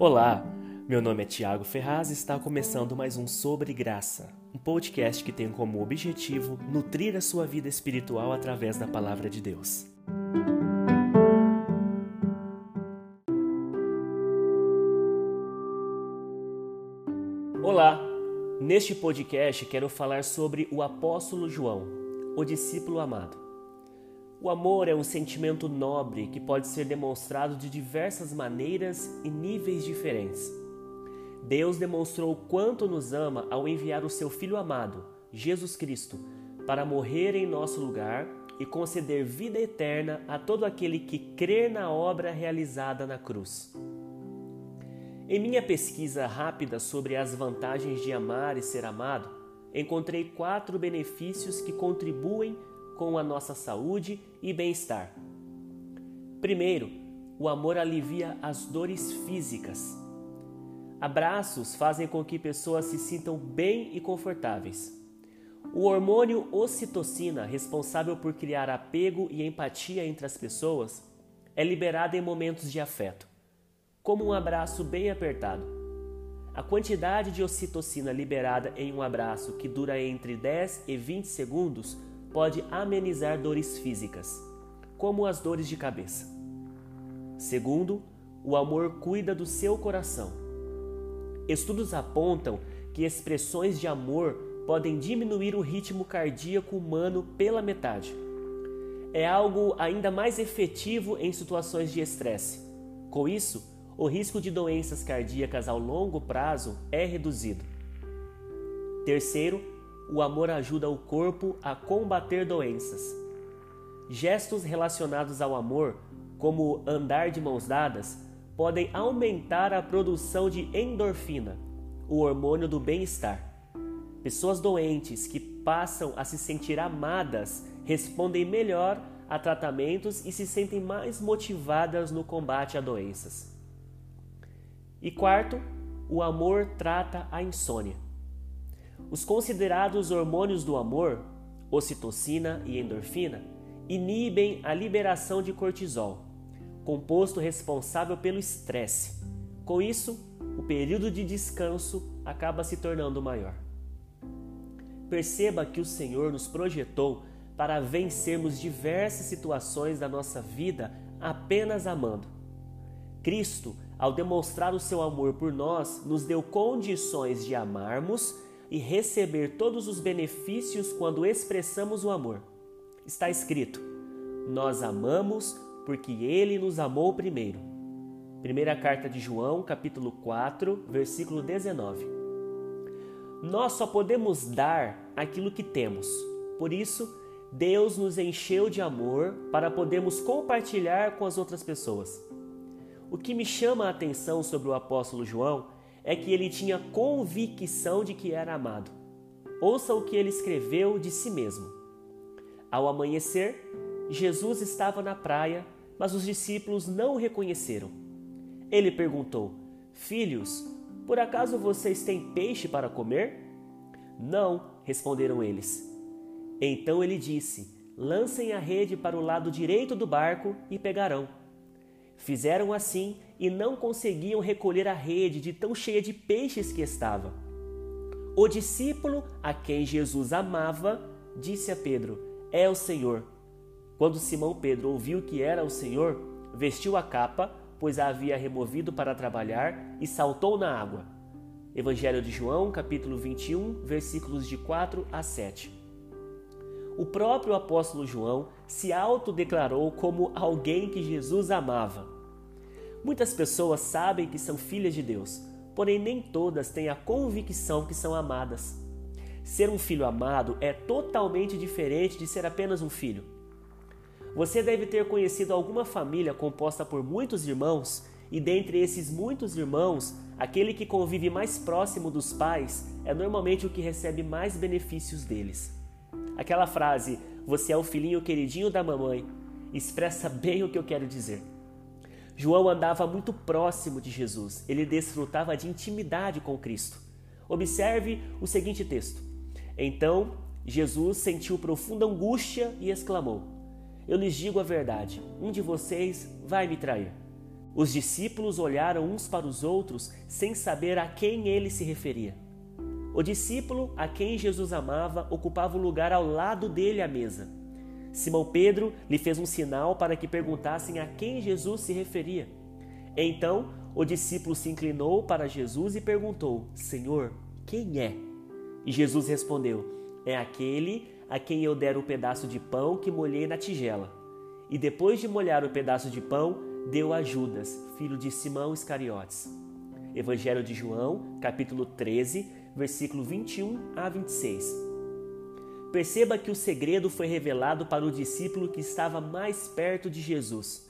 Olá, meu nome é Tiago Ferraz e está começando mais um Sobre Graça, um podcast que tem como objetivo nutrir a sua vida espiritual através da palavra de Deus. Olá, neste podcast quero falar sobre o apóstolo João, o discípulo amado. O amor é um sentimento nobre que pode ser demonstrado de diversas maneiras e níveis diferentes. Deus demonstrou quanto nos ama ao enviar o seu Filho amado, Jesus Cristo, para morrer em nosso lugar e conceder vida eterna a todo aquele que crê na obra realizada na cruz. Em minha pesquisa rápida sobre as vantagens de amar e ser amado, encontrei quatro benefícios que contribuem com a nossa saúde e bem-estar. Primeiro, o amor alivia as dores físicas. Abraços fazem com que pessoas se sintam bem e confortáveis. O hormônio ocitocina, responsável por criar apego e empatia entre as pessoas, é liberado em momentos de afeto, como um abraço bem apertado. A quantidade de ocitocina liberada em um abraço que dura entre 10 e 20 segundos pode amenizar dores físicas, como as dores de cabeça. Segundo, o amor cuida do seu coração. Estudos apontam que expressões de amor podem diminuir o ritmo cardíaco humano pela metade. É algo ainda mais efetivo em situações de estresse. Com isso, o risco de doenças cardíacas ao longo prazo é reduzido. Terceiro, o amor ajuda o corpo a combater doenças. Gestos relacionados ao amor, como andar de mãos dadas, podem aumentar a produção de endorfina, o hormônio do bem-estar. Pessoas doentes que passam a se sentir amadas respondem melhor a tratamentos e se sentem mais motivadas no combate a doenças. E quarto, o amor trata a insônia. Os considerados hormônios do amor, ocitocina e endorfina, inibem a liberação de cortisol, composto responsável pelo estresse. Com isso, o período de descanso acaba se tornando maior. Perceba que o Senhor nos projetou para vencermos diversas situações da nossa vida apenas amando. Cristo, ao demonstrar o seu amor por nós, nos deu condições de amarmos e receber todos os benefícios quando expressamos o amor. Está escrito: Nós amamos porque ele nos amou primeiro. Primeira carta de João, capítulo 4, versículo 19. Nós só podemos dar aquilo que temos. Por isso, Deus nos encheu de amor para podermos compartilhar com as outras pessoas. O que me chama a atenção sobre o apóstolo João é que ele tinha convicção de que era amado. Ouça o que ele escreveu de si mesmo. Ao amanhecer, Jesus estava na praia, mas os discípulos não o reconheceram. Ele perguntou: Filhos, por acaso vocês têm peixe para comer? Não, responderam eles. Então ele disse: Lancem a rede para o lado direito do barco e pegarão. Fizeram assim e não conseguiam recolher a rede de tão cheia de peixes que estava. O discípulo a quem Jesus amava disse a Pedro: É o Senhor. Quando Simão Pedro ouviu que era o Senhor, vestiu a capa, pois a havia removido para trabalhar, e saltou na água. Evangelho de João, capítulo 21, versículos de 4 a 7. O próprio apóstolo João se autodeclarou como alguém que Jesus amava. Muitas pessoas sabem que são filhas de Deus, porém nem todas têm a convicção que são amadas. Ser um filho amado é totalmente diferente de ser apenas um filho. Você deve ter conhecido alguma família composta por muitos irmãos, e dentre esses muitos irmãos, aquele que convive mais próximo dos pais é normalmente o que recebe mais benefícios deles. Aquela frase, você é o filhinho queridinho da mamãe, expressa bem o que eu quero dizer. João andava muito próximo de Jesus, ele desfrutava de intimidade com Cristo. Observe o seguinte texto. Então Jesus sentiu profunda angústia e exclamou: Eu lhes digo a verdade, um de vocês vai me trair. Os discípulos olharam uns para os outros sem saber a quem ele se referia. O discípulo a quem Jesus amava ocupava o lugar ao lado dele à mesa. Simão Pedro lhe fez um sinal para que perguntassem a quem Jesus se referia. Então o discípulo se inclinou para Jesus e perguntou: Senhor, quem é? E Jesus respondeu: É aquele a quem eu der o pedaço de pão que molhei na tigela. E depois de molhar o pedaço de pão, deu a Judas, filho de Simão Iscariotes. Evangelho de João, capítulo 13, versículo 21 a 26. Perceba que o segredo foi revelado para o discípulo que estava mais perto de Jesus.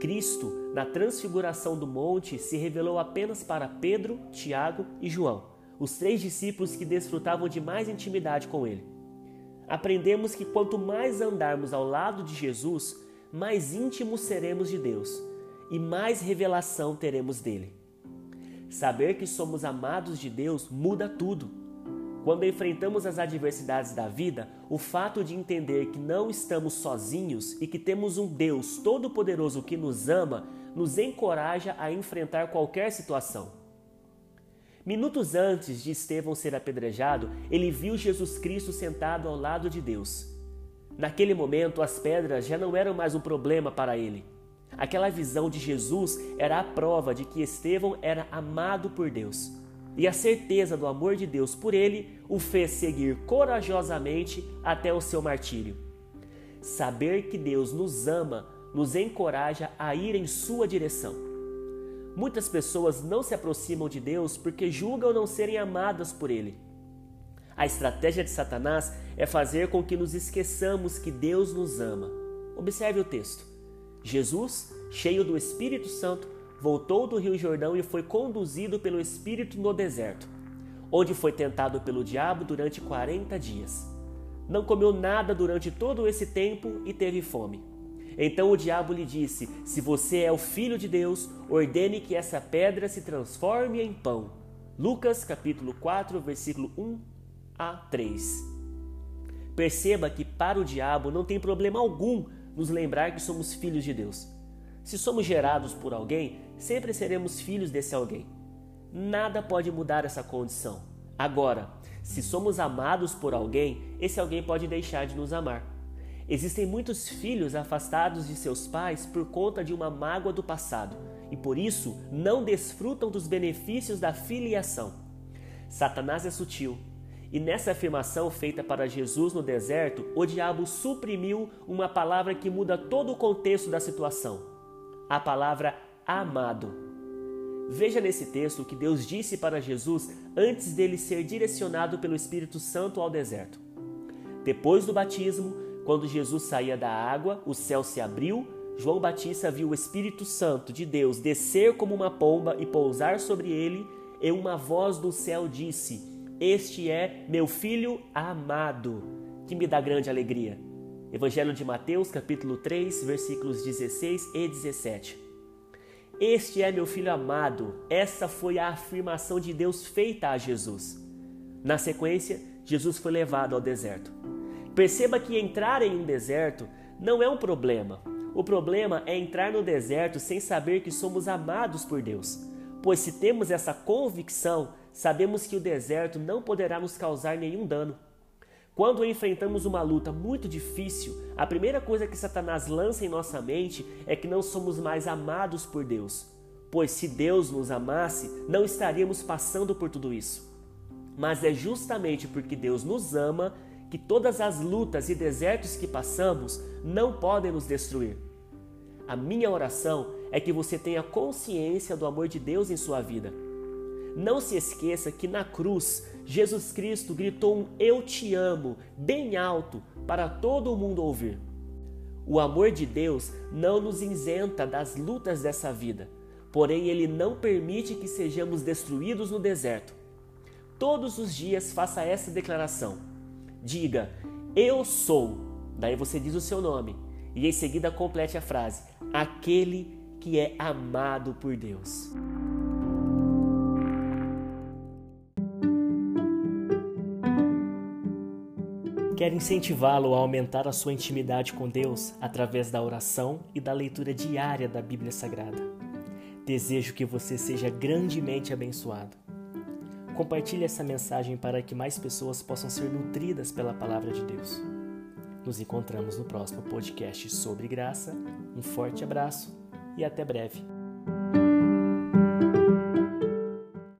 Cristo, na transfiguração do monte, se revelou apenas para Pedro, Tiago e João, os três discípulos que desfrutavam de mais intimidade com ele. Aprendemos que quanto mais andarmos ao lado de Jesus, mais íntimos seremos de Deus e mais revelação teremos dele. Saber que somos amados de Deus muda tudo. Quando enfrentamos as adversidades da vida, o fato de entender que não estamos sozinhos e que temos um Deus todo-poderoso que nos ama nos encoraja a enfrentar qualquer situação. Minutos antes de Estevão ser apedrejado, ele viu Jesus Cristo sentado ao lado de Deus. Naquele momento, as pedras já não eram mais um problema para ele. Aquela visão de Jesus era a prova de que Estevão era amado por Deus. E a certeza do amor de Deus por ele o fez seguir corajosamente até o seu martírio. Saber que Deus nos ama nos encoraja a ir em sua direção. Muitas pessoas não se aproximam de Deus porque julgam não serem amadas por Ele. A estratégia de Satanás é fazer com que nos esqueçamos que Deus nos ama. Observe o texto. Jesus, cheio do Espírito Santo, voltou do Rio Jordão e foi conduzido pelo Espírito no deserto, onde foi tentado pelo diabo durante 40 dias. Não comeu nada durante todo esse tempo e teve fome. Então o diabo lhe disse: Se você é o filho de Deus, ordene que essa pedra se transforme em pão. Lucas capítulo 4, versículo 1 a 3. Perceba que para o diabo não tem problema algum nos lembrar que somos filhos de Deus. Se somos gerados por alguém, sempre seremos filhos desse alguém. Nada pode mudar essa condição. Agora, se somos amados por alguém, esse alguém pode deixar de nos amar. Existem muitos filhos afastados de seus pais por conta de uma mágoa do passado e por isso não desfrutam dos benefícios da filiação. Satanás é sutil e nessa afirmação feita para Jesus no deserto, o diabo suprimiu uma palavra que muda todo o contexto da situação: a palavra amado. Veja nesse texto o que Deus disse para Jesus antes dele ser direcionado pelo Espírito Santo ao deserto. Depois do batismo, quando Jesus saía da água, o céu se abriu, João Batista viu o Espírito Santo de Deus descer como uma pomba e pousar sobre ele, e uma voz do céu disse: este é meu filho amado, que me dá grande alegria. Evangelho de Mateus, capítulo 3, versículos 16 e 17. Este é meu filho amado. Essa foi a afirmação de Deus feita a Jesus. Na sequência, Jesus foi levado ao deserto. Perceba que entrar em um deserto não é um problema. O problema é entrar no deserto sem saber que somos amados por Deus. Pois se temos essa convicção, sabemos que o deserto não poderá nos causar nenhum dano. Quando enfrentamos uma luta muito difícil, a primeira coisa que Satanás lança em nossa mente é que não somos mais amados por Deus. Pois se Deus nos amasse, não estaríamos passando por tudo isso. Mas é justamente porque Deus nos ama que todas as lutas e desertos que passamos não podem nos destruir. A minha oração é que você tenha consciência do amor de Deus em sua vida não se esqueça que na cruz, Jesus Cristo gritou um Eu te amo bem alto para todo mundo ouvir. O amor de Deus não nos isenta das lutas dessa vida, porém, ele não permite que sejamos destruídos no deserto. Todos os dias faça essa declaração. Diga: Eu sou. Daí você diz o seu nome e em seguida complete a frase: Aquele que é amado por Deus. Quero incentivá-lo a aumentar a sua intimidade com Deus através da oração e da leitura diária da Bíblia Sagrada. Desejo que você seja grandemente abençoado. Compartilhe essa mensagem para que mais pessoas possam ser nutridas pela palavra de Deus. Nos encontramos no próximo podcast sobre graça. Um forte abraço e até breve.